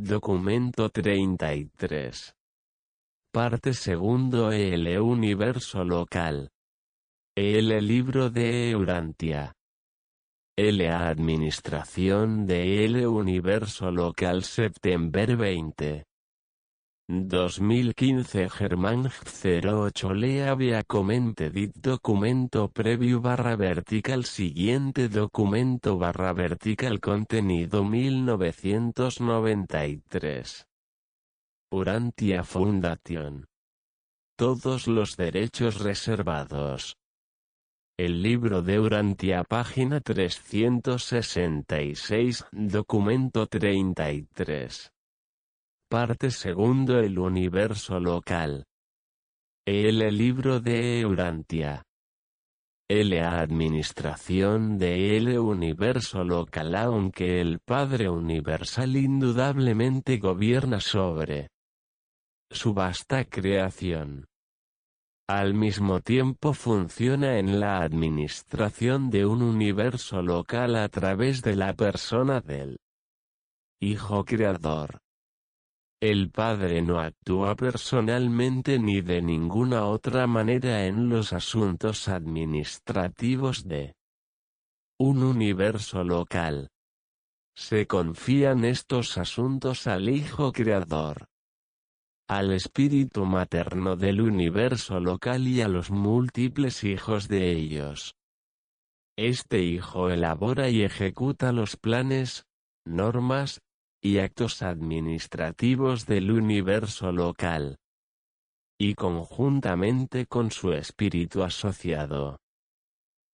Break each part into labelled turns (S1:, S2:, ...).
S1: Documento 33. Parte segundo El universo local. El libro de Eurantia. L Administración de El universo local Septiembre 20. 2015 Germán 08 Lea via comente dit documento previo barra vertical siguiente documento barra vertical contenido 1993 Urantia Foundation. Todos los derechos reservados. El libro de Urantia página 366 documento 33 Parte segundo El universo local. El libro de Eurantia. La administración de el universo local aunque el Padre Universal indudablemente gobierna sobre su vasta creación. Al mismo tiempo funciona en la administración de un universo local a través de la persona del Hijo Creador. El Padre no actúa personalmente ni de ninguna otra manera en los asuntos administrativos de un universo local. Se confían estos asuntos al Hijo Creador, al espíritu materno del universo local y a los múltiples hijos de ellos. Este hijo elabora y ejecuta los planes, normas, y actos administrativos del universo local. Y conjuntamente con su espíritu asociado.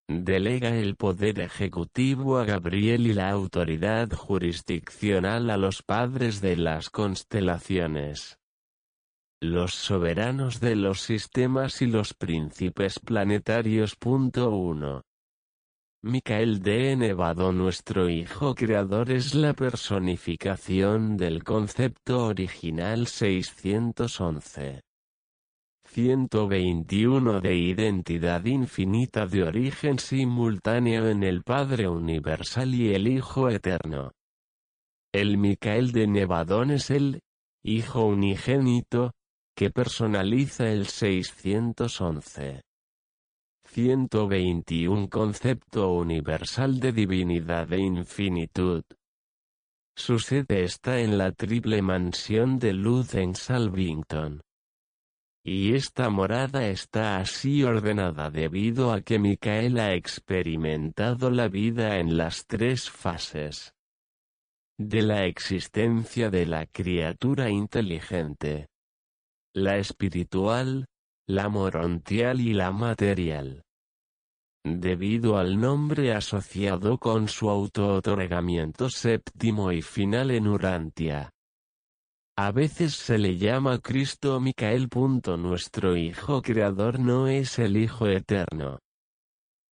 S1: Delega el poder ejecutivo a Gabriel y la autoridad jurisdiccional a los padres de las constelaciones. Los soberanos de los sistemas y los príncipes planetarios. 1. Micael de Nevado Nuestro Hijo Creador es la personificación del concepto original 611. 121 de identidad infinita de origen simultáneo en el Padre Universal y el Hijo Eterno. El Micael de Nevadón es el Hijo Unigénito, que personaliza el 611. 121 Concepto universal de divinidad e infinitud. Su sede está en la triple mansión de luz en Salvington. Y esta morada está así ordenada debido a que Micael ha experimentado la vida en las tres fases de la existencia de la criatura inteligente. La espiritual, la morontial y la material debido al nombre asociado con su auto-otorgamiento séptimo y final en Urantia. A veces se le llama Cristo Micael. Nuestro Hijo Creador no es el Hijo Eterno.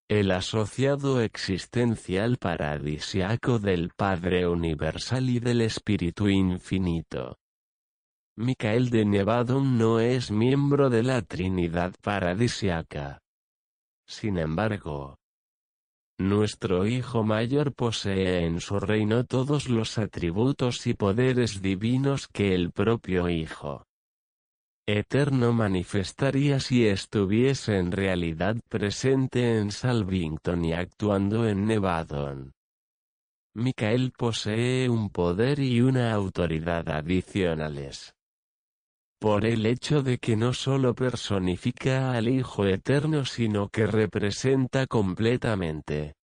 S1: El asociado existencial paradisiaco del Padre Universal y del Espíritu Infinito. Micael de Nevadon no es miembro de la Trinidad paradisiaca. Sin embargo, nuestro Hijo Mayor posee en su reino todos los atributos y poderes divinos que el propio Hijo Eterno manifestaría si estuviese en realidad presente en Salvington y actuando en Nevadon. Micael posee un poder y una autoridad adicionales por el hecho de que no solo personifica al Hijo Eterno sino que representa completamente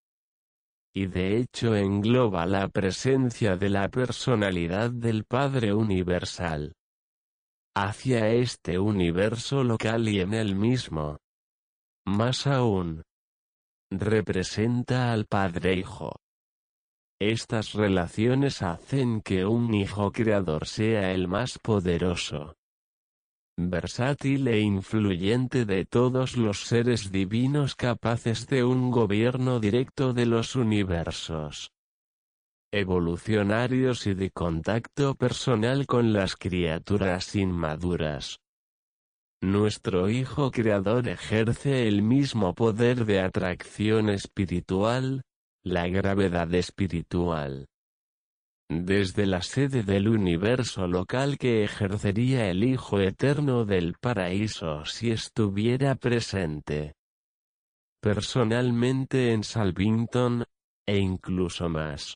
S1: y de hecho engloba la presencia de la personalidad del Padre Universal hacia este universo local y en el mismo. Más aún, representa al Padre Hijo. Estas relaciones hacen que un Hijo Creador sea el más poderoso versátil e influyente de todos los seres divinos capaces de un gobierno directo de los universos evolucionarios y de contacto personal con las criaturas inmaduras. Nuestro Hijo Creador ejerce el mismo poder de atracción espiritual, la gravedad espiritual desde la sede del universo local que ejercería el Hijo Eterno del Paraíso si estuviera presente personalmente en Salvington, e incluso más.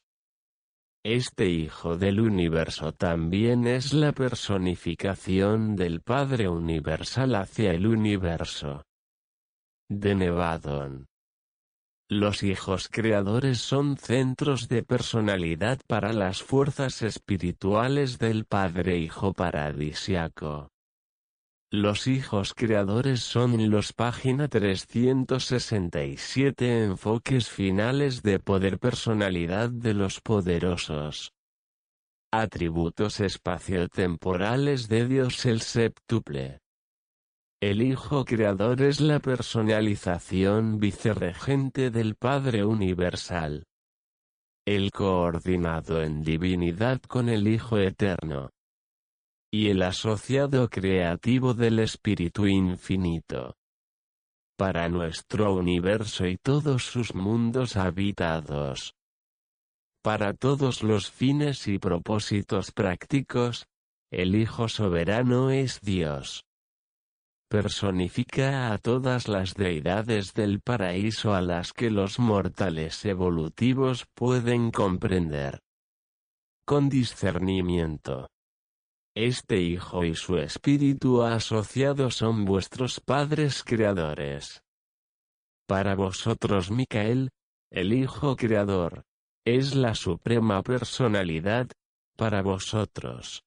S1: Este Hijo del Universo también es la personificación del Padre Universal hacia el universo. De Nevadon. Los hijos creadores son centros de personalidad para las fuerzas espirituales del Padre Hijo Paradisiaco. Los hijos creadores son los página 367 enfoques finales de poder personalidad de los poderosos. Atributos espaciotemporales de Dios el septuple. El Hijo Creador es la personalización vicerregente del Padre Universal. El coordinado en divinidad con el Hijo Eterno y el asociado creativo del Espíritu Infinito. Para nuestro universo y todos sus mundos habitados. Para todos los fines y propósitos prácticos, el Hijo Soberano es Dios. Personifica a todas las deidades del paraíso a las que los mortales evolutivos pueden comprender. Con discernimiento este Hijo y su Espíritu asociado son vuestros padres creadores. Para vosotros Micael, el Hijo Creador, es la suprema personalidad, para vosotros.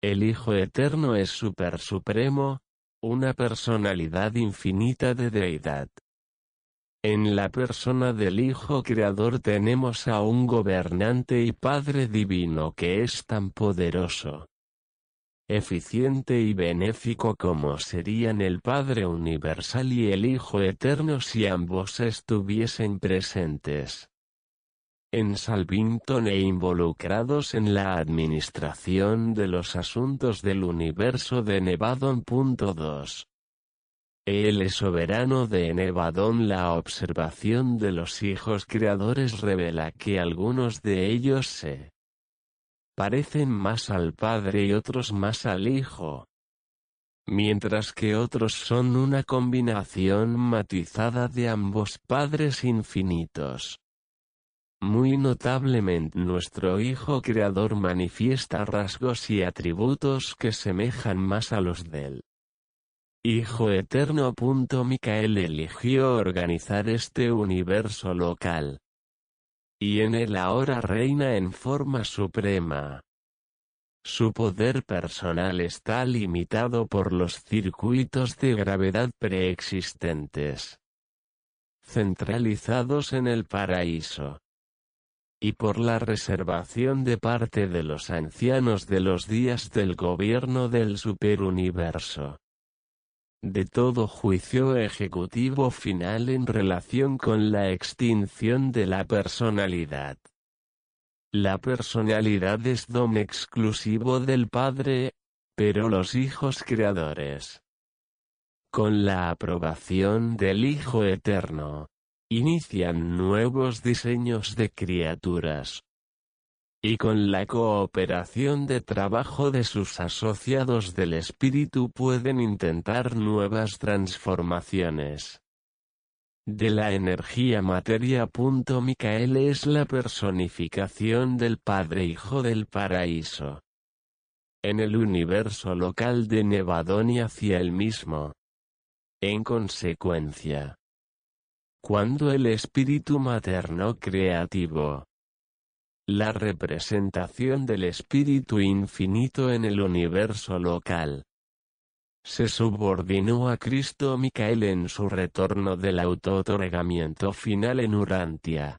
S1: El Hijo Eterno es Super Supremo, una personalidad infinita de deidad. En la persona del Hijo Creador tenemos a un gobernante y Padre Divino que es tan poderoso eficiente y benéfico como serían el Padre Universal y el Hijo Eterno si ambos estuviesen presentes en Salvington e involucrados en la administración de los asuntos del universo de Nevadon. 2. Él soberano de Nevadon. La observación de los hijos creadores revela que algunos de ellos se parecen más al Padre y otros más al Hijo. Mientras que otros son una combinación matizada de ambos Padres infinitos. Muy notablemente nuestro Hijo Creador manifiesta rasgos y atributos que semejan más a los del Hijo Eterno. Micael eligió organizar este universo local, y en él ahora reina en forma suprema. Su poder personal está limitado por los circuitos de gravedad preexistentes, centralizados en el paraíso, y por la reservación de parte de los ancianos de los días del gobierno del superuniverso de todo juicio ejecutivo final en relación con la extinción de la personalidad. La personalidad es don exclusivo del Padre, pero los hijos creadores. Con la aprobación del Hijo Eterno, inician nuevos diseños de criaturas, y con la cooperación de trabajo de sus asociados del espíritu pueden intentar nuevas transformaciones. De la energía materia. Micael es la personificación del Padre Hijo del Paraíso. En el universo local de Nevadón y hacia el mismo. En consecuencia, cuando el espíritu materno creativo, la representación del espíritu infinito en el universo local. Se subordinó a Cristo Micael en su retorno del auto-otorgamiento final en Urantia.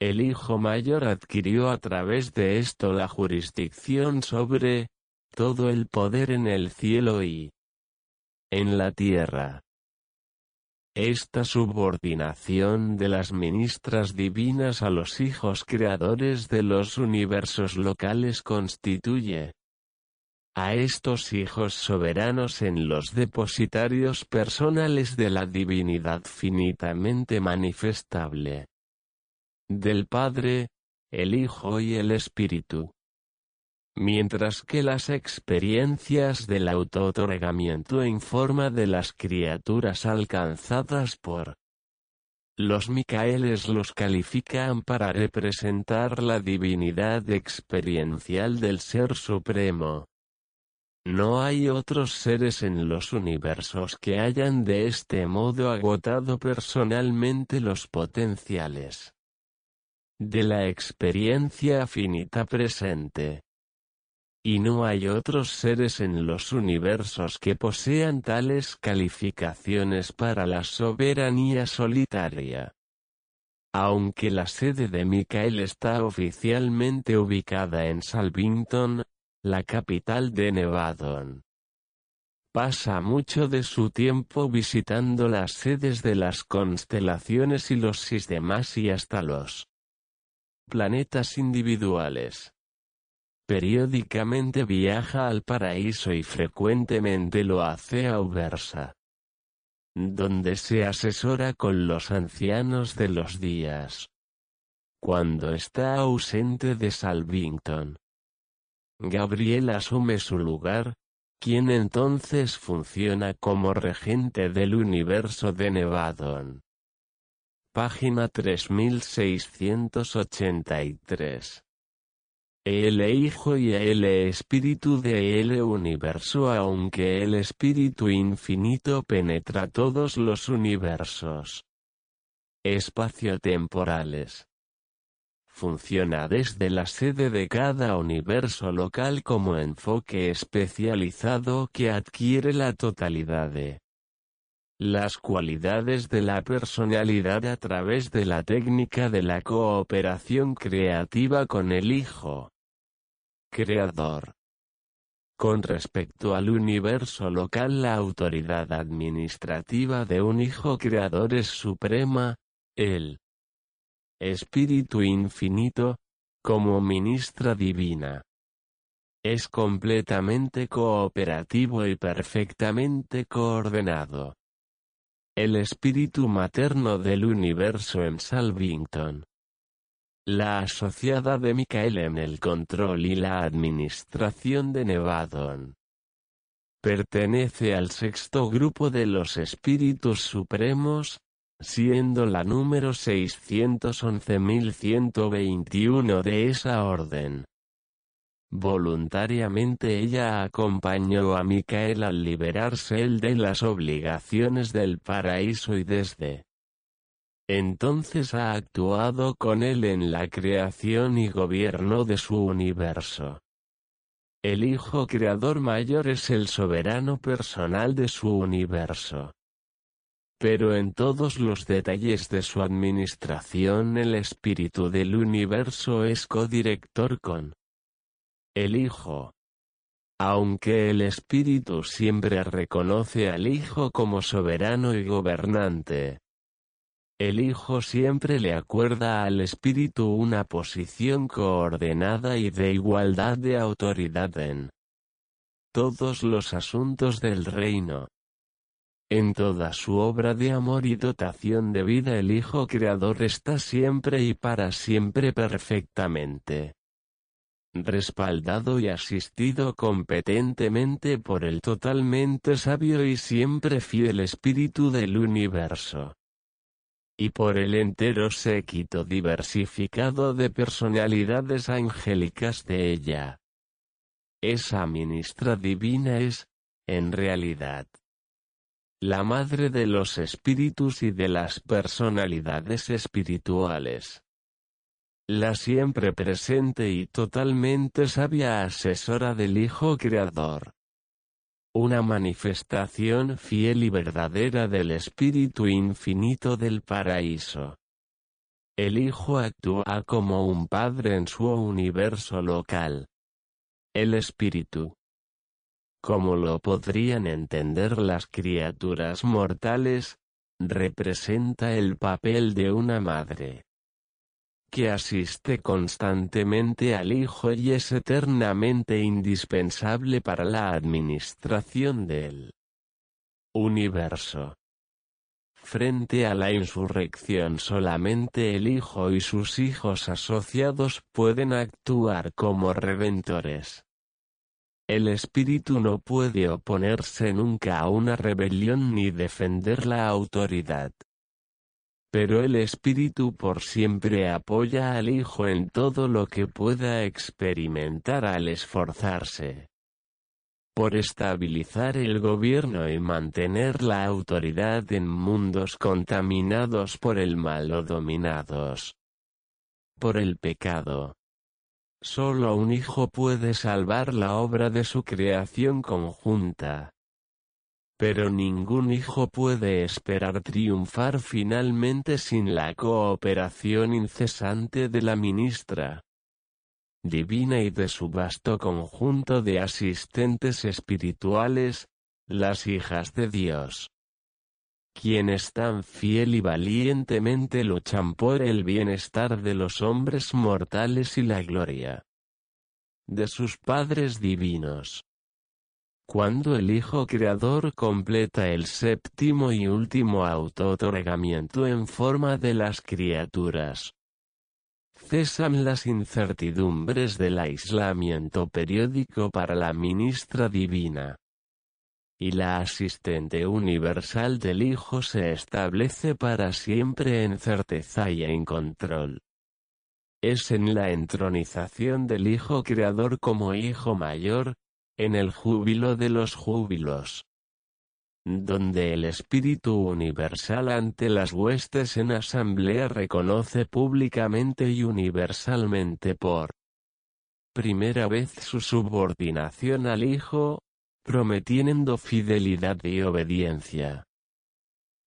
S1: El Hijo Mayor adquirió a través de esto la jurisdicción sobre todo el poder en el cielo y en la tierra. Esta subordinación de las ministras divinas a los hijos creadores de los universos locales constituye a estos hijos soberanos en los depositarios personales de la divinidad finitamente manifestable del Padre, el Hijo y el Espíritu. Mientras que las experiencias del auto-otorgamiento en forma de las criaturas alcanzadas por los Micaeles los califican para representar la divinidad experiencial del Ser Supremo. No hay otros seres en los universos que hayan de este modo agotado personalmente los potenciales de la experiencia finita presente. Y no hay otros seres en los universos que posean tales calificaciones para la soberanía solitaria. Aunque la sede de Michael está oficialmente ubicada en Salvington, la capital de Nevadon. Pasa mucho de su tiempo visitando las sedes de las constelaciones y los sistemas y hasta los planetas individuales. Periódicamente viaja al paraíso y frecuentemente lo hace a Ubersa, donde se asesora con los ancianos de los días. Cuando está ausente de Salvington, Gabriel asume su lugar, quien entonces funciona como regente del universo de Nevadon. Página 3683 el Hijo y el Espíritu de el Universo aunque el Espíritu Infinito penetra todos los universos espacio-temporales. Funciona desde la sede de cada universo local como enfoque especializado que adquiere la totalidad de las cualidades de la personalidad a través de la técnica de la cooperación creativa con el Hijo creador. Con respecto al universo local la autoridad administrativa de un hijo creador es suprema, el Espíritu Infinito, como ministra divina. Es completamente cooperativo y perfectamente coordenado. El espíritu materno del universo en Salvington la asociada de Michael en el control y la administración de Nevadon. Pertenece al sexto grupo de los espíritus supremos, siendo la número 611.121 de esa orden. Voluntariamente ella acompañó a Micael al liberarse él de las obligaciones del paraíso y desde entonces ha actuado con él en la creación y gobierno de su universo. El Hijo Creador Mayor es el soberano personal de su universo. Pero en todos los detalles de su administración el espíritu del universo es codirector con el Hijo. Aunque el espíritu siempre reconoce al Hijo como soberano y gobernante, el Hijo siempre le acuerda al Espíritu una posición coordenada y de igualdad de autoridad en todos los asuntos del reino. En toda su obra de amor y dotación de vida el Hijo Creador está siempre y para siempre perfectamente respaldado y asistido competentemente por el totalmente sabio y siempre fiel Espíritu del universo y por el entero séquito diversificado de personalidades angélicas de ella. Esa ministra divina es, en realidad, la madre de los espíritus y de las personalidades espirituales. La siempre presente y totalmente sabia asesora del Hijo Creador una manifestación fiel y verdadera del Espíritu Infinito del Paraíso. El Hijo actúa como un Padre en su universo local. El Espíritu. Como lo podrían entender las criaturas mortales, representa el papel de una madre que asiste constantemente al Hijo y es eternamente indispensable para la administración del universo. Frente a la insurrección solamente el Hijo y sus hijos asociados pueden actuar como redentores. El espíritu no puede oponerse nunca a una rebelión ni defender la autoridad. Pero el espíritu por siempre apoya al Hijo en todo lo que pueda experimentar al esforzarse por estabilizar el gobierno y mantener la autoridad en mundos contaminados por el mal o dominados por el pecado. Solo un hijo puede salvar la obra de su creación conjunta. Pero ningún hijo puede esperar triunfar finalmente sin la cooperación incesante de la ministra divina y de su vasto conjunto de asistentes espirituales, las hijas de Dios quienes tan fiel y valientemente luchan por el bienestar de los hombres mortales y la gloria de sus padres divinos. Cuando el Hijo Creador completa el séptimo y último auto-otorgamiento en forma de las criaturas, cesan las incertidumbres del aislamiento periódico para la ministra divina y la asistente universal del Hijo se establece para siempre en certeza y en control. Es en la entronización del Hijo Creador como Hijo Mayor, en el júbilo de los júbilos, donde el Espíritu Universal ante las huestes en asamblea reconoce públicamente y universalmente por primera vez su subordinación al Hijo, prometiendo fidelidad y obediencia.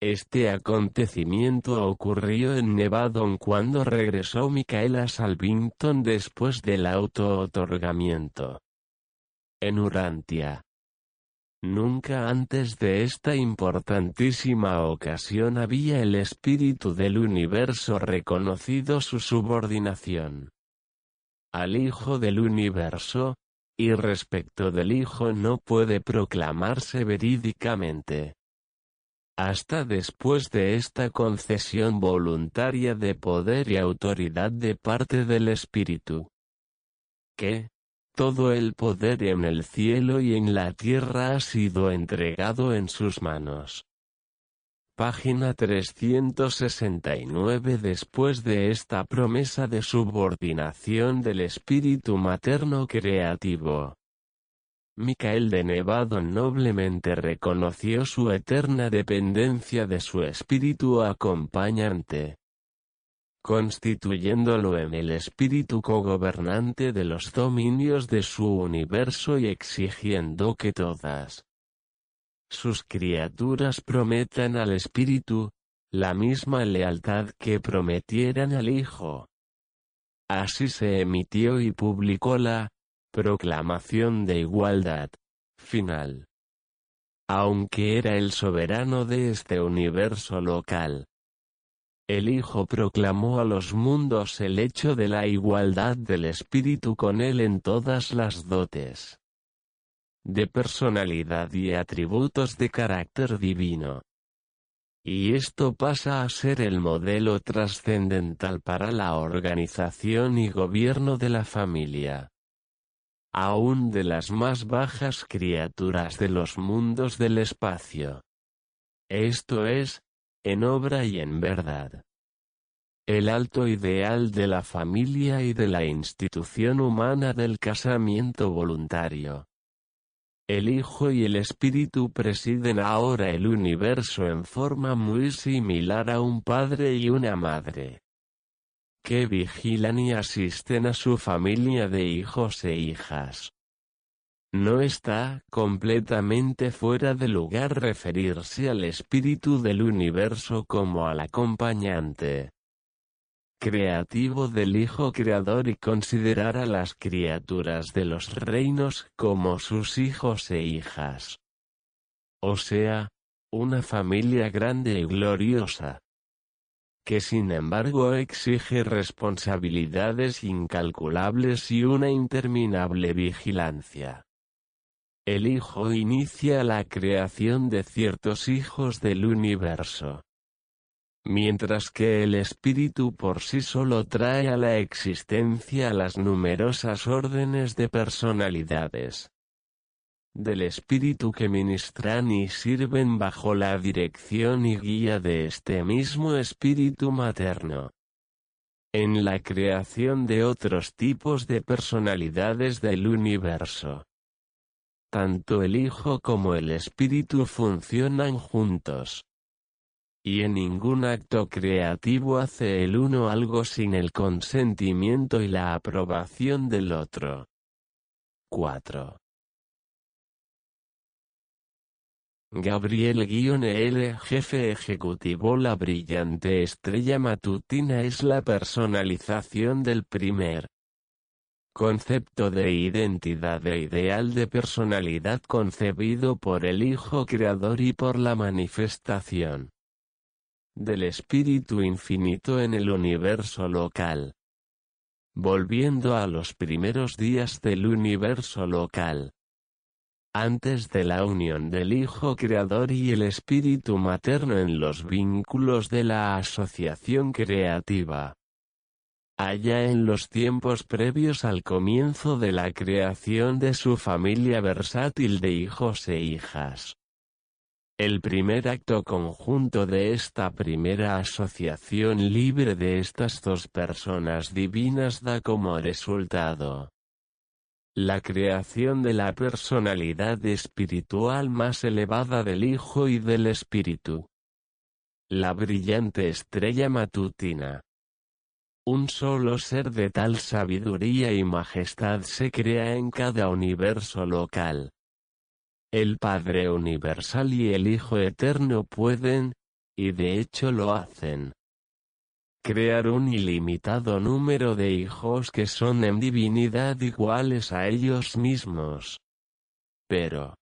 S1: Este acontecimiento ocurrió en Nevadon cuando regresó Micaela Salvington después del auto-otorgamiento. En Urantia. Nunca antes de esta importantísima ocasión había el espíritu del universo reconocido su subordinación al Hijo del universo, y respecto del Hijo no puede proclamarse verídicamente. Hasta después de esta concesión voluntaria de poder y autoridad de parte del Espíritu. Que, todo el poder en el cielo y en la tierra ha sido entregado en sus manos. Página 369 Después de esta promesa de subordinación del espíritu materno creativo. Micael de Nevado noblemente reconoció su eterna dependencia de su espíritu acompañante, constituyéndolo en el espíritu cogobernante de los dominios de su universo y exigiendo que todas sus criaturas prometan al Espíritu, la misma lealtad que prometieran al Hijo. Así se emitió y publicó la proclamación de igualdad final. Aunque era el soberano de este universo local, el Hijo proclamó a los mundos el hecho de la igualdad del Espíritu con él en todas las dotes de personalidad y atributos de carácter divino. Y esto pasa a ser el modelo trascendental para la organización y gobierno de la familia. Aún de las más bajas criaturas de los mundos del espacio. Esto es, en obra y en verdad. El alto ideal de la familia y de la institución humana del casamiento voluntario. El Hijo y el Espíritu presiden ahora el universo en forma muy similar a un padre y una madre, que vigilan y asisten a su familia de hijos e hijas. No está completamente fuera de lugar referirse al espíritu del universo como al acompañante creativo del Hijo Creador y considerar a las criaturas de los reinos como sus hijos e hijas. O sea, una familia grande y gloriosa. Que sin embargo exige responsabilidades incalculables y una interminable vigilancia. El Hijo inicia la creación de ciertos hijos del universo Mientras que el espíritu por sí solo trae a la existencia las numerosas órdenes de personalidades del espíritu que ministran y sirven bajo la dirección y guía de este mismo espíritu materno. En la creación de otros tipos de personalidades del universo. Tanto el Hijo como el Espíritu funcionan juntos. Y en ningún acto creativo hace el uno algo sin el consentimiento y la aprobación del otro. 4. Gabriel-L. Jefe Ejecutivo La brillante estrella matutina es la personalización del primer concepto de identidad e ideal de personalidad concebido por el Hijo Creador y por la manifestación del Espíritu Infinito en el universo local. Volviendo a los primeros días del universo local antes de la unión del Hijo Creador y el Espíritu Materno en los vínculos de la asociación creativa. Allá en los tiempos previos al comienzo de la creación de su familia versátil de hijos e hijas. El primer acto conjunto de esta primera asociación libre de estas dos personas divinas da como resultado la creación de la personalidad espiritual más elevada del Hijo y del Espíritu. La brillante estrella matutina. Un solo ser de tal sabiduría y majestad se crea en cada universo local. El Padre Universal y el Hijo Eterno pueden, y de hecho lo hacen, crear un ilimitado número de hijos que son en divinidad iguales a ellos mismos. Pero,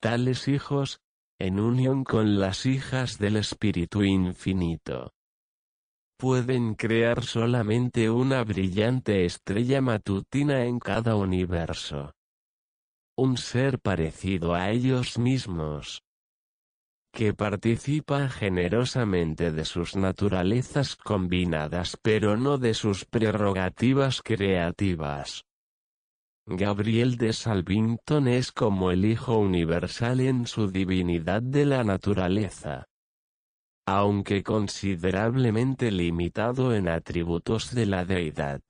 S1: tales hijos, en unión con las hijas del Espíritu Infinito, pueden crear solamente una brillante estrella matutina en cada universo. Un ser parecido a ellos mismos que participa generosamente de sus naturalezas combinadas pero no de sus prerrogativas creativas. Gabriel de Salvington es como el Hijo Universal en su divinidad de la naturaleza. Aunque considerablemente limitado en atributos de la deidad.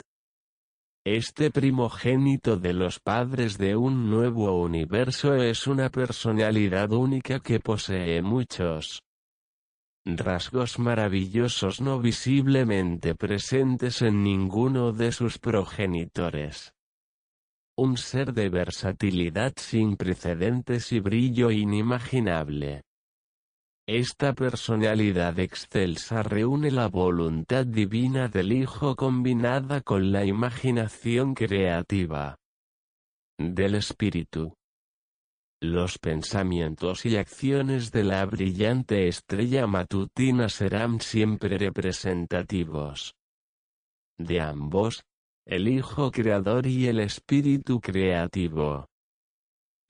S1: Este primogénito de los padres de un nuevo universo es una personalidad única que posee muchos rasgos maravillosos no visiblemente presentes en ninguno de sus progenitores. Un ser de versatilidad sin precedentes y brillo inimaginable. Esta personalidad excelsa reúne la voluntad divina del Hijo combinada con la imaginación creativa del Espíritu. Los pensamientos y acciones de la brillante estrella matutina serán siempre representativos de ambos, el Hijo Creador y el Espíritu Creativo.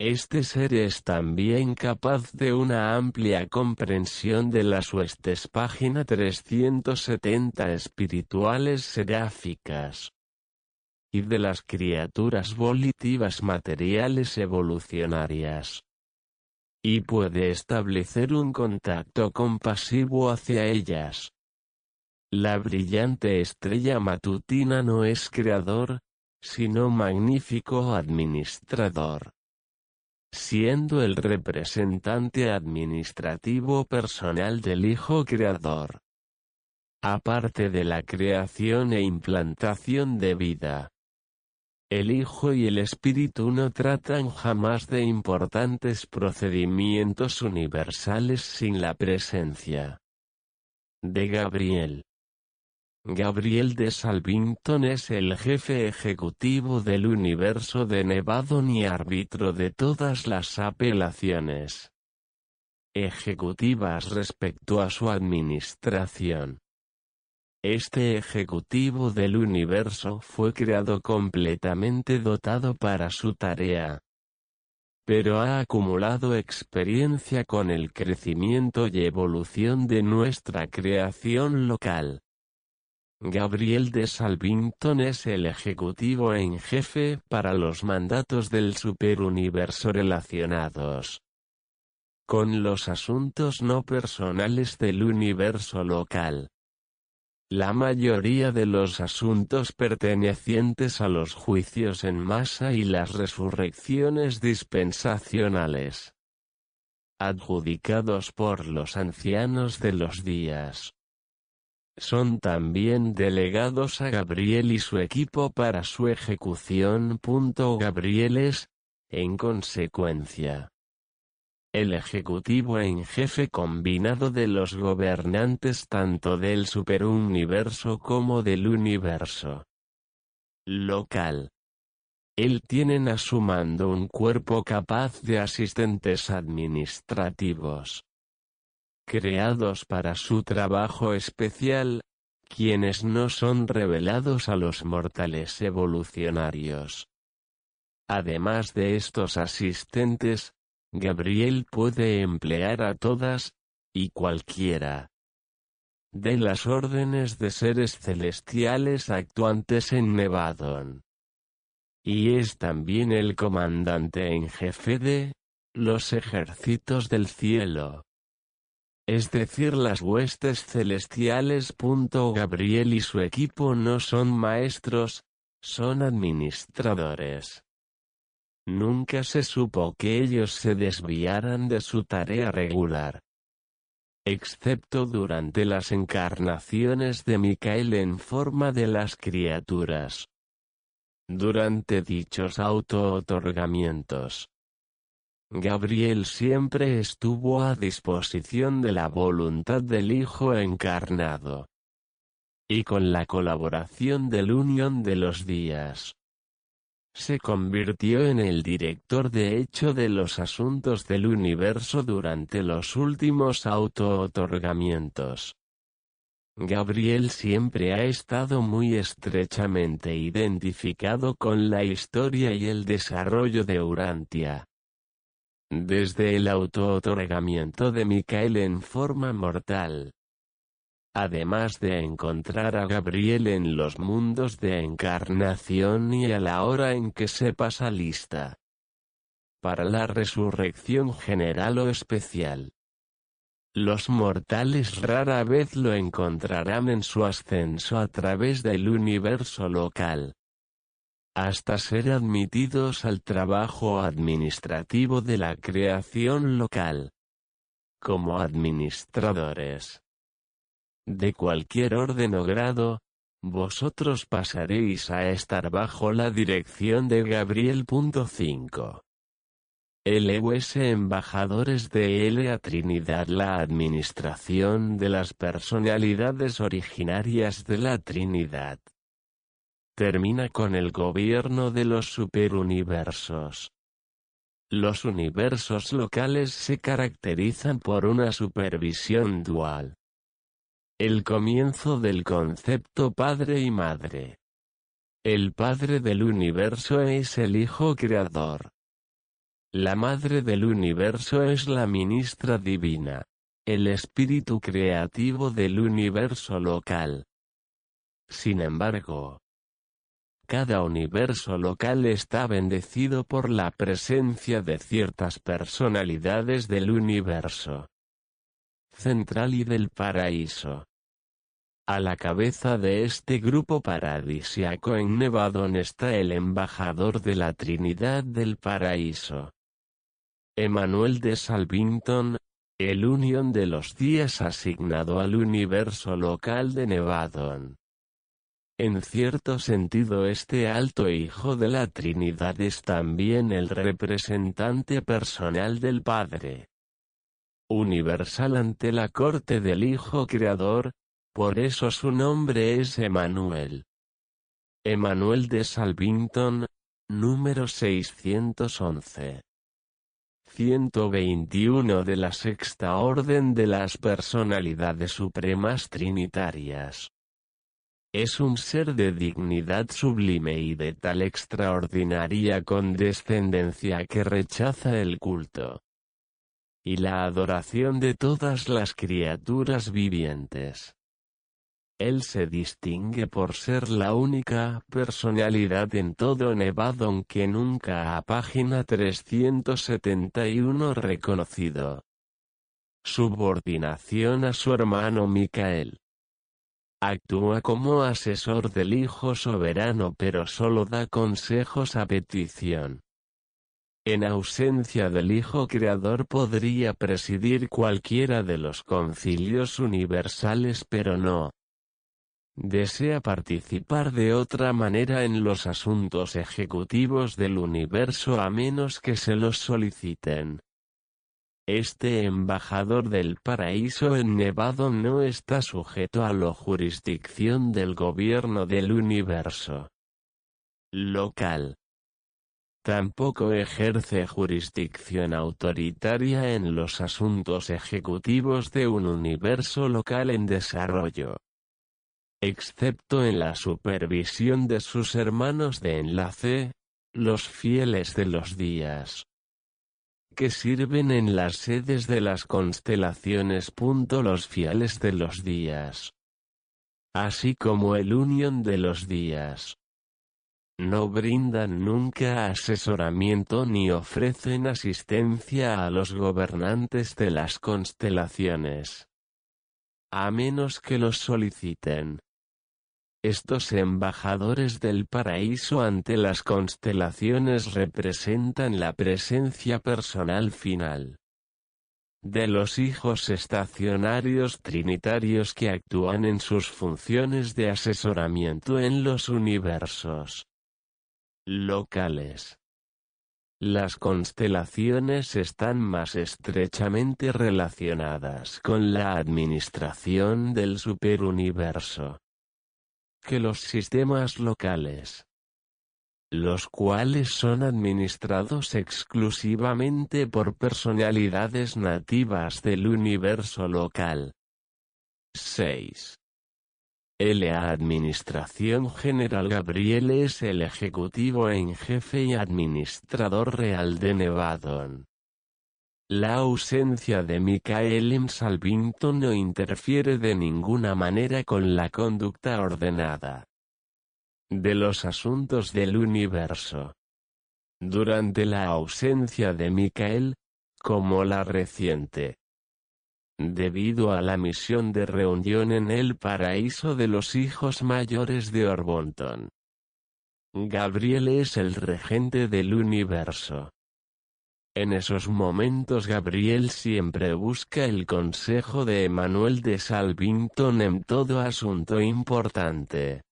S1: Este ser es también capaz de una amplia comprensión de las huestes página 370 espirituales seráficas y de las criaturas volitivas materiales evolucionarias. Y puede establecer un contacto compasivo hacia ellas. La brillante estrella matutina no es creador, sino magnífico administrador siendo el representante administrativo personal del Hijo Creador. Aparte de la creación e implantación de vida. El Hijo y el Espíritu no tratan jamás de importantes procedimientos universales sin la presencia de Gabriel. Gabriel de Salvington es el jefe ejecutivo del universo de Nevado y árbitro de todas las apelaciones ejecutivas respecto a su administración. Este ejecutivo del universo fue creado completamente dotado para su tarea. pero ha acumulado experiencia con el crecimiento y evolución de nuestra creación local. Gabriel de Salvington es el ejecutivo en jefe para los mandatos del superuniverso relacionados con los asuntos no personales del universo local. La mayoría de los asuntos pertenecientes a los juicios en masa y las resurrecciones dispensacionales, adjudicados por los ancianos de los días, son también delegados a Gabriel y su equipo para su ejecución. Gabrieles, en consecuencia, el ejecutivo en jefe combinado de los gobernantes tanto del superuniverso como del universo local. Él tienen a su mando un cuerpo capaz de asistentes administrativos creados para su trabajo especial, quienes no son revelados a los mortales evolucionarios. Además de estos asistentes, Gabriel puede emplear a todas, y cualquiera, de las órdenes de seres celestiales actuantes en Nevadon. Y es también el comandante en jefe de los ejércitos del cielo. Es decir, las huestes celestiales. Gabriel y su equipo no son maestros, son administradores. Nunca se supo que ellos se desviaran de su tarea regular. Excepto durante las encarnaciones de Micael en forma de las criaturas. Durante dichos auto-otorgamientos. Gabriel siempre estuvo a disposición de la voluntad del Hijo encarnado. Y con la colaboración del Unión de los Días se convirtió en el director de hecho de los asuntos del universo durante los últimos auto-otorgamientos. Gabriel siempre ha estado muy estrechamente identificado con la historia y el desarrollo de Urantia. Desde el auto-otorgamiento de Micael en forma mortal, además de encontrar a Gabriel en los mundos de encarnación y a la hora en que se pasa lista. Para la resurrección general o especial. Los mortales rara vez lo encontrarán en su ascenso a través del universo local, hasta ser admitidos al trabajo administrativo de la creación local, como administradores de cualquier orden o grado, vosotros pasaréis a estar bajo la dirección de Gabriel. 5. LUS Embajadores de L a Trinidad La administración de las personalidades originarias de la Trinidad. Termina con el gobierno de los superuniversos. Los universos locales se caracterizan por una supervisión dual. El comienzo del concepto padre y madre. El padre del universo es el Hijo Creador. La madre del universo es la ministra divina, el espíritu creativo del universo local. Sin embargo, cada universo local está bendecido por la presencia de ciertas personalidades del universo central y del paraíso. A la cabeza de este grupo paradisiaco en Nevadon está el embajador de la Trinidad del Paraíso. Emanuel de Salvington, el unión de los días asignado al universo local de Nevadon. En cierto sentido este alto hijo de la Trinidad es también el representante personal del Padre. Universal ante la corte del Hijo Creador, por eso su nombre es Emanuel. Emanuel de Salvington, número 611. 121 de la Sexta Orden de las Personalidades Supremas Trinitarias. Es un ser de dignidad sublime y de tal extraordinaria condescendencia que rechaza el culto y la adoración de todas las criaturas vivientes. Él se distingue por ser la única personalidad en todo Nevadon que nunca a página 371 reconocido. Subordinación a su hermano Micael. Actúa como asesor del Hijo Soberano pero solo da consejos a petición. En ausencia del Hijo Creador podría presidir cualquiera de los concilios universales pero no. Desea participar de otra manera en los asuntos ejecutivos del universo a menos que se los soliciten. Este embajador del paraíso en Nevado no está sujeto a la jurisdicción del gobierno del universo local. Tampoco ejerce jurisdicción autoritaria en los asuntos ejecutivos de un universo local en desarrollo. Excepto en la supervisión de sus hermanos de enlace, los fieles de los días que sirven en las sedes de las constelaciones. Los fieles de los días. Así como el unión de los días. No brindan nunca asesoramiento ni ofrecen asistencia a los gobernantes de las constelaciones. A menos que los soliciten. Estos embajadores del paraíso ante las constelaciones representan la presencia personal final de los hijos estacionarios trinitarios que actúan en sus funciones de asesoramiento en los universos locales. Las constelaciones están más estrechamente relacionadas con la administración del superuniverso que los sistemas locales, los cuales son administrados exclusivamente por personalidades nativas del universo local. 6. La Administración General Gabriel es el ejecutivo en jefe y administrador real de Nevadon. La ausencia de Michael en Salvington no interfiere de ninguna manera con la conducta ordenada de los asuntos del universo. Durante la ausencia de Michael, como la reciente, debido a la misión de reunión en el paraíso de los hijos mayores de Orbonton. Gabriel es el regente del universo. En esos momentos Gabriel siempre busca el consejo de Emanuel de Salvington en todo asunto importante.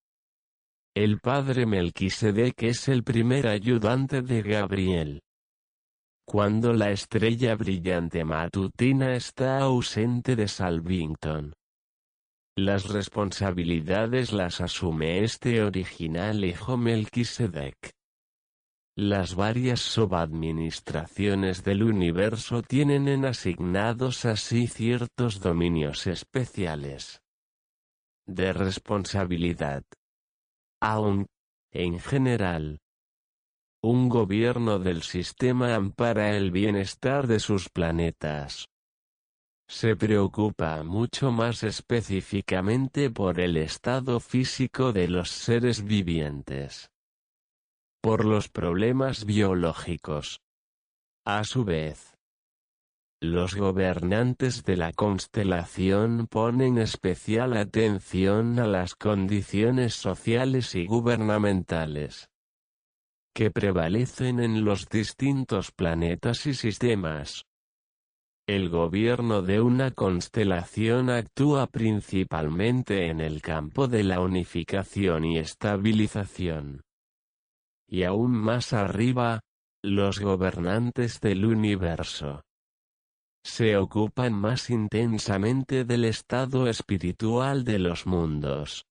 S1: El padre Melquisedec es el primer ayudante de Gabriel. Cuando la estrella brillante matutina está ausente de Salvington. Las responsabilidades las asume este original hijo Melquisedec. Las varias subadministraciones del universo tienen en asignados así ciertos dominios especiales de responsabilidad. Aun, en general, un gobierno del sistema ampara el bienestar de sus planetas. Se preocupa mucho más específicamente por el estado físico de los seres vivientes por los problemas biológicos. A su vez, los gobernantes de la constelación ponen especial atención a las condiciones sociales y gubernamentales que prevalecen en los distintos planetas y sistemas. El gobierno de una constelación actúa principalmente en el campo de la unificación y estabilización y aún más arriba, los gobernantes del universo se ocupan más intensamente del estado espiritual de los mundos.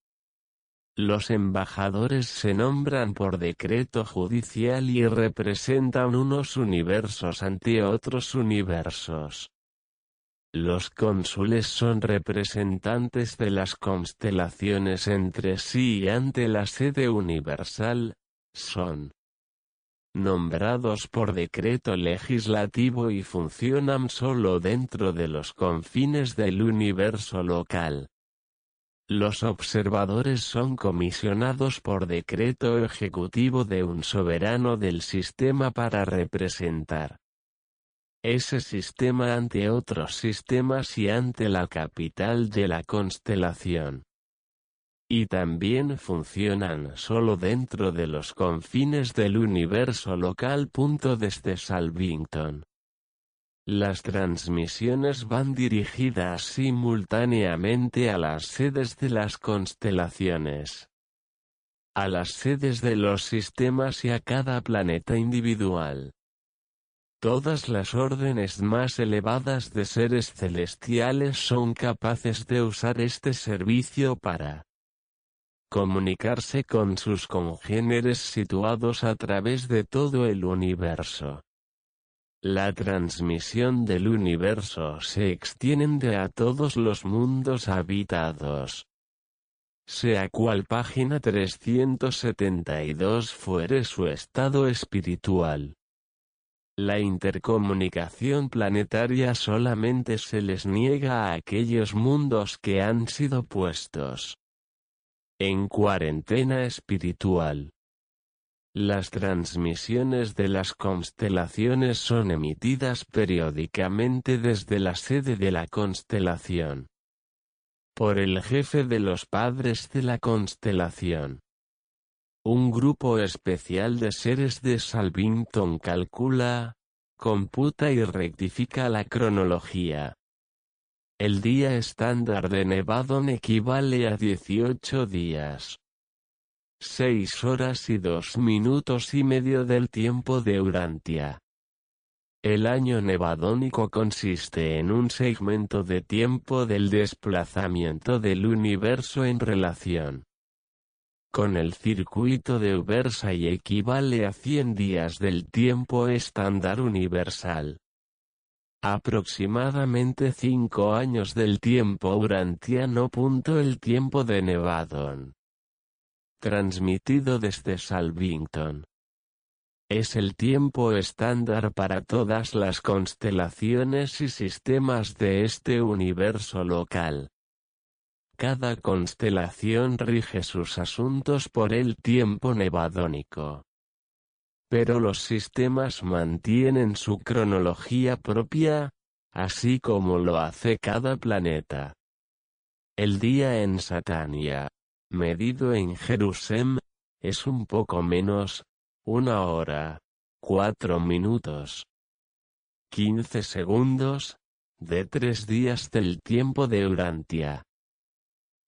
S1: Los embajadores se nombran por decreto judicial y representan unos universos ante otros universos. Los cónsules son representantes de las constelaciones entre sí y ante la sede universal, son nombrados por decreto legislativo y funcionan solo dentro de los confines del universo local. Los observadores son comisionados por decreto ejecutivo de un soberano del sistema para representar ese sistema ante otros sistemas y ante la capital de la constelación. Y también funcionan solo dentro de los confines del universo local. Desde Salvington. Las transmisiones van dirigidas simultáneamente a las sedes de las constelaciones, a las sedes de los sistemas y a cada planeta individual. Todas las órdenes más elevadas de seres celestiales son capaces de usar este servicio para comunicarse con sus congéneres situados a través de todo el universo. La transmisión del universo se extiende a todos los mundos habitados. Sea cual página 372 fuere su estado espiritual. La intercomunicación planetaria solamente se les niega a aquellos mundos que han sido puestos en cuarentena espiritual. Las transmisiones de las constelaciones son emitidas periódicamente desde la sede de la constelación. Por el jefe de los padres de la constelación. Un grupo especial de seres de Salvington calcula, computa y rectifica la cronología. El día estándar de Nevadon equivale a 18 días. 6 horas y 2 minutos y medio del tiempo de Urantia. El año nevadónico consiste en un segmento de tiempo del desplazamiento del universo en relación con el circuito de Ubersa y equivale a 100 días del tiempo estándar universal. Aproximadamente 5 años del tiempo urantiano. El tiempo de Nevadon transmitido desde Salvington. Es el tiempo estándar para todas las constelaciones y sistemas de este universo local. Cada constelación rige sus asuntos por el tiempo nevadónico. Pero los sistemas mantienen su cronología propia, así como lo hace cada planeta. El día en Satania, medido en Jerusalén, es un poco menos, una hora, cuatro minutos, quince segundos, de tres días del tiempo de Urantia.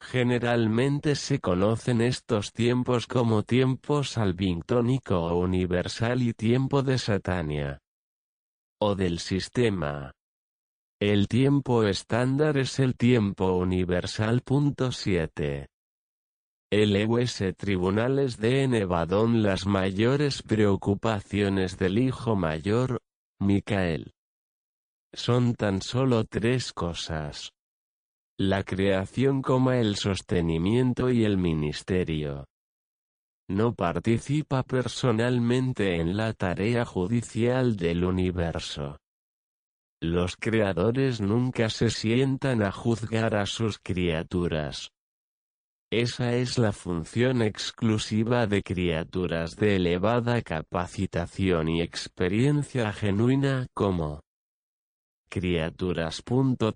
S1: Generalmente se conocen estos tiempos como tiempo salvingtónico o universal y tiempo de Satania. O del sistema. El tiempo estándar es el tiempo universal. 7. LUS Tribunales de Nevadón Las mayores preocupaciones del hijo mayor, Micael. Son tan solo tres cosas. La creación, el sostenimiento y el ministerio. No participa personalmente en la tarea judicial del universo. Los creadores nunca se sientan a juzgar a sus criaturas. Esa es la función exclusiva de criaturas de elevada capacitación y experiencia genuina como criaturas.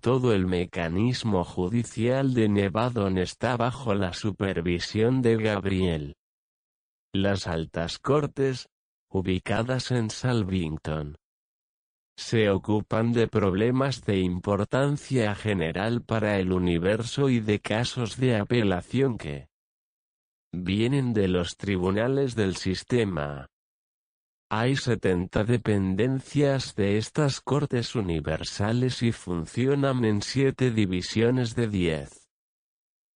S1: Todo el mecanismo judicial de Nevadon está bajo la supervisión de Gabriel. Las altas cortes, ubicadas en Salvington, se ocupan de problemas de importancia general para el universo y de casos de apelación que vienen de los tribunales del sistema. Hay 70 dependencias de estas Cortes Universales y funcionan en siete divisiones de 10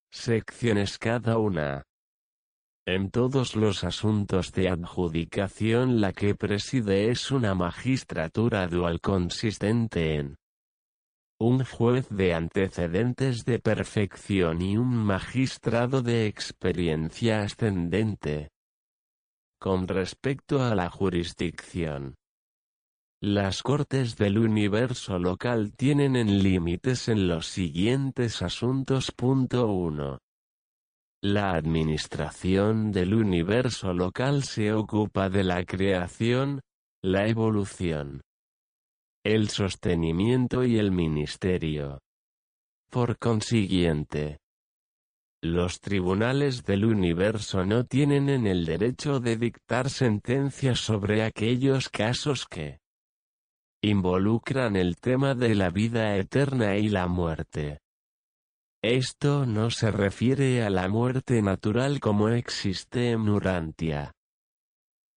S1: secciones cada una. En todos los asuntos de adjudicación la que preside es una magistratura dual consistente en un juez de antecedentes de perfección y un magistrado de experiencia ascendente. Con respecto a la jurisdicción, las Cortes del Universo Local tienen en límites en los siguientes asuntos. 1. La administración del universo local se ocupa de la creación, la evolución, el sostenimiento y el ministerio. Por consiguiente, los tribunales del universo no tienen en el derecho de dictar sentencias sobre aquellos casos que involucran el tema de la vida eterna y la muerte. Esto no se refiere a la muerte natural como existe en Urantia.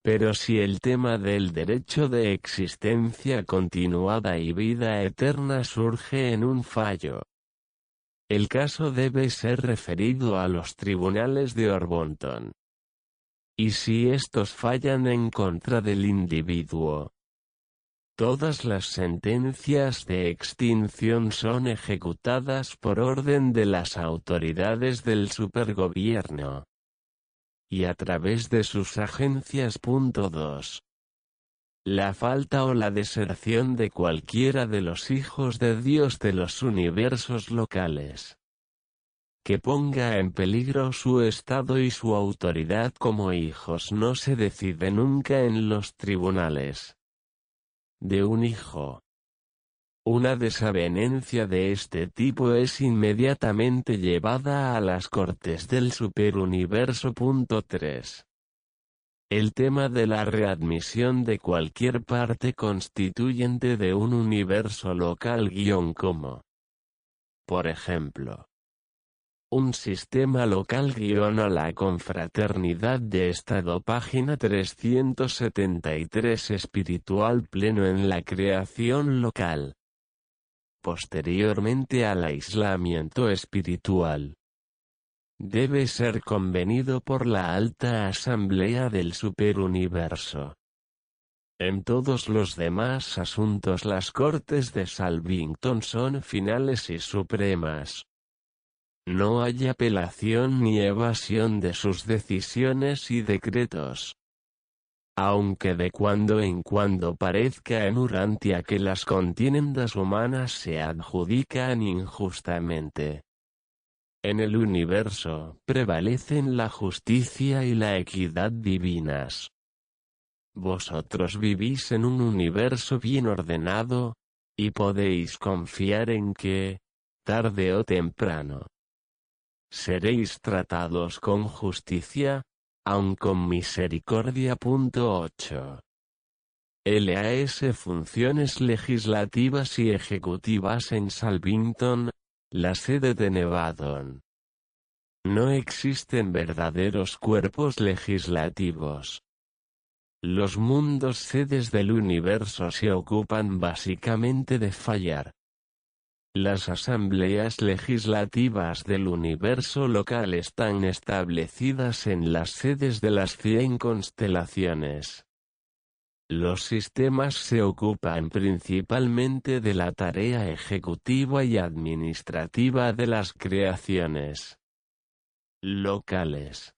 S1: Pero si el tema del derecho de existencia continuada y vida eterna surge en un fallo, el caso debe ser referido a los tribunales de Orbonton. Y si estos fallan en contra del individuo, Todas las sentencias de extinción son ejecutadas por orden de las autoridades del supergobierno y a través de sus agencias. 2. La falta o la deserción de cualquiera de los hijos de Dios de los universos locales que ponga en peligro su estado y su autoridad como hijos no se decide nunca en los tribunales de un hijo. Una desavenencia de este tipo es inmediatamente llevada a las cortes del superuniverso. 3. El tema de la readmisión de cualquier parte constituyente de un universo local guion como. Por ejemplo, un sistema local guion a la confraternidad de Estado página 373 espiritual pleno en la creación local. Posteriormente al aislamiento espiritual. Debe ser convenido por la alta asamblea del superuniverso. En todos los demás asuntos las Cortes de Salvington son finales y supremas. No hay apelación ni evasión de sus decisiones y decretos. Aunque de cuando en cuando parezca en Urantia que las contiendas humanas se adjudican injustamente. En el universo prevalecen la justicia y la equidad divinas. Vosotros vivís en un universo bien ordenado, y podéis confiar en que, tarde o temprano, seréis tratados con justicia, aun con misericordia. 8. LAS Funciones legislativas y ejecutivas en Salvington, la sede de Nevadon. No existen verdaderos cuerpos legislativos. Los mundos sedes del universo se ocupan básicamente de fallar, las asambleas legislativas del universo local están establecidas en las sedes de las cien constelaciones. Los sistemas se ocupan principalmente de la tarea ejecutiva y administrativa de las creaciones locales.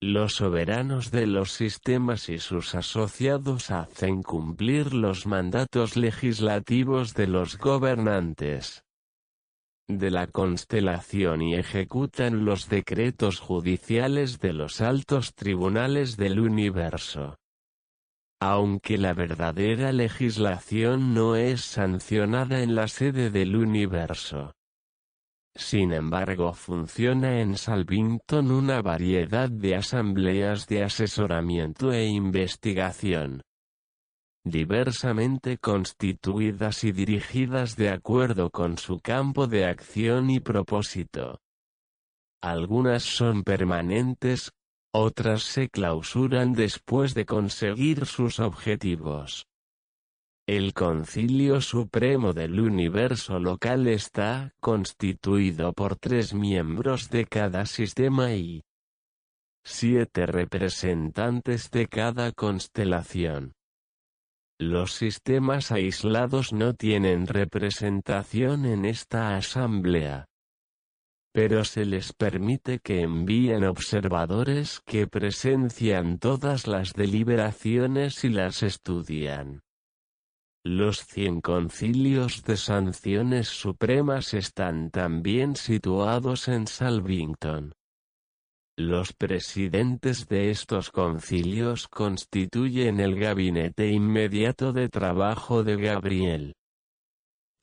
S1: Los soberanos de los sistemas y sus asociados hacen cumplir los mandatos legislativos de los gobernantes de la constelación y ejecutan los decretos judiciales de los altos tribunales del universo. Aunque la verdadera legislación no es sancionada en la sede del universo. Sin embargo funciona en Salvington una variedad de asambleas de asesoramiento e investigación, diversamente constituidas y dirigidas de acuerdo con su campo de acción y propósito. Algunas son permanentes, otras se clausuran después de conseguir sus objetivos. El Concilio Supremo del Universo Local está constituido por tres miembros de cada sistema y siete representantes de cada constelación. Los sistemas aislados no tienen representación en esta asamblea. Pero se les permite que envíen observadores que presencian todas las deliberaciones y las estudian. Los cien concilios de sanciones supremas están también situados en Salvington. Los presidentes de estos concilios constituyen el gabinete inmediato de trabajo de Gabriel.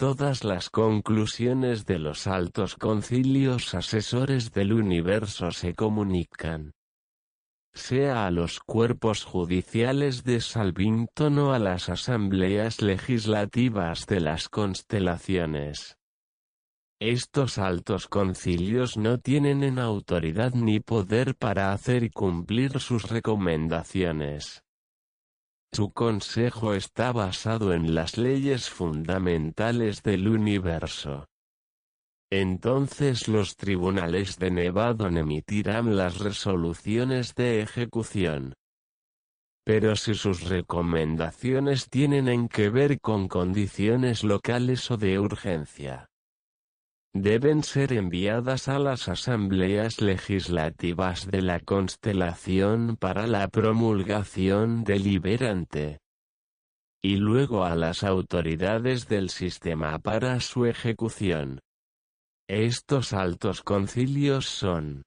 S1: Todas las conclusiones de los altos concilios asesores del universo se comunican sea a los cuerpos judiciales de Salvington o a las asambleas legislativas de las constelaciones. Estos altos concilios no tienen en autoridad ni poder para hacer cumplir sus recomendaciones. Su consejo está basado en las leyes fundamentales del universo. Entonces los tribunales de Nevadon emitirán las resoluciones de ejecución. Pero si sus recomendaciones tienen en que ver con condiciones locales o de urgencia, deben ser enviadas a las asambleas legislativas de la constelación para la promulgación deliberante, y luego a las autoridades del sistema para su ejecución. Estos altos concilios son,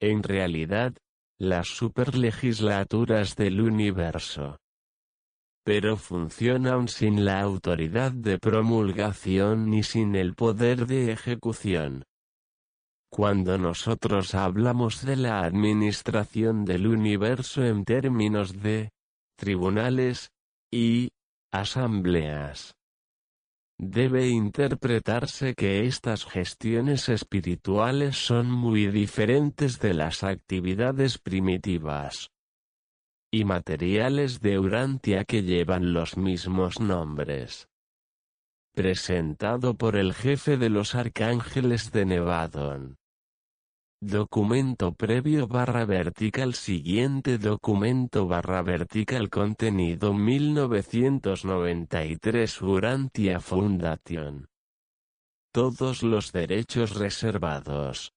S1: en realidad, las superlegislaturas del universo pero funcionan sin la autoridad de promulgación ni sin el poder de ejecución. Cuando nosotros hablamos de la administración del universo en términos de tribunales y asambleas, debe interpretarse que estas gestiones espirituales son muy diferentes de las actividades primitivas y materiales de Urantia que llevan los mismos nombres. Presentado por el jefe de los arcángeles de Nevadon. Documento previo barra vertical Siguiente documento barra vertical Contenido 1993 Urantia Foundation. Todos los derechos reservados.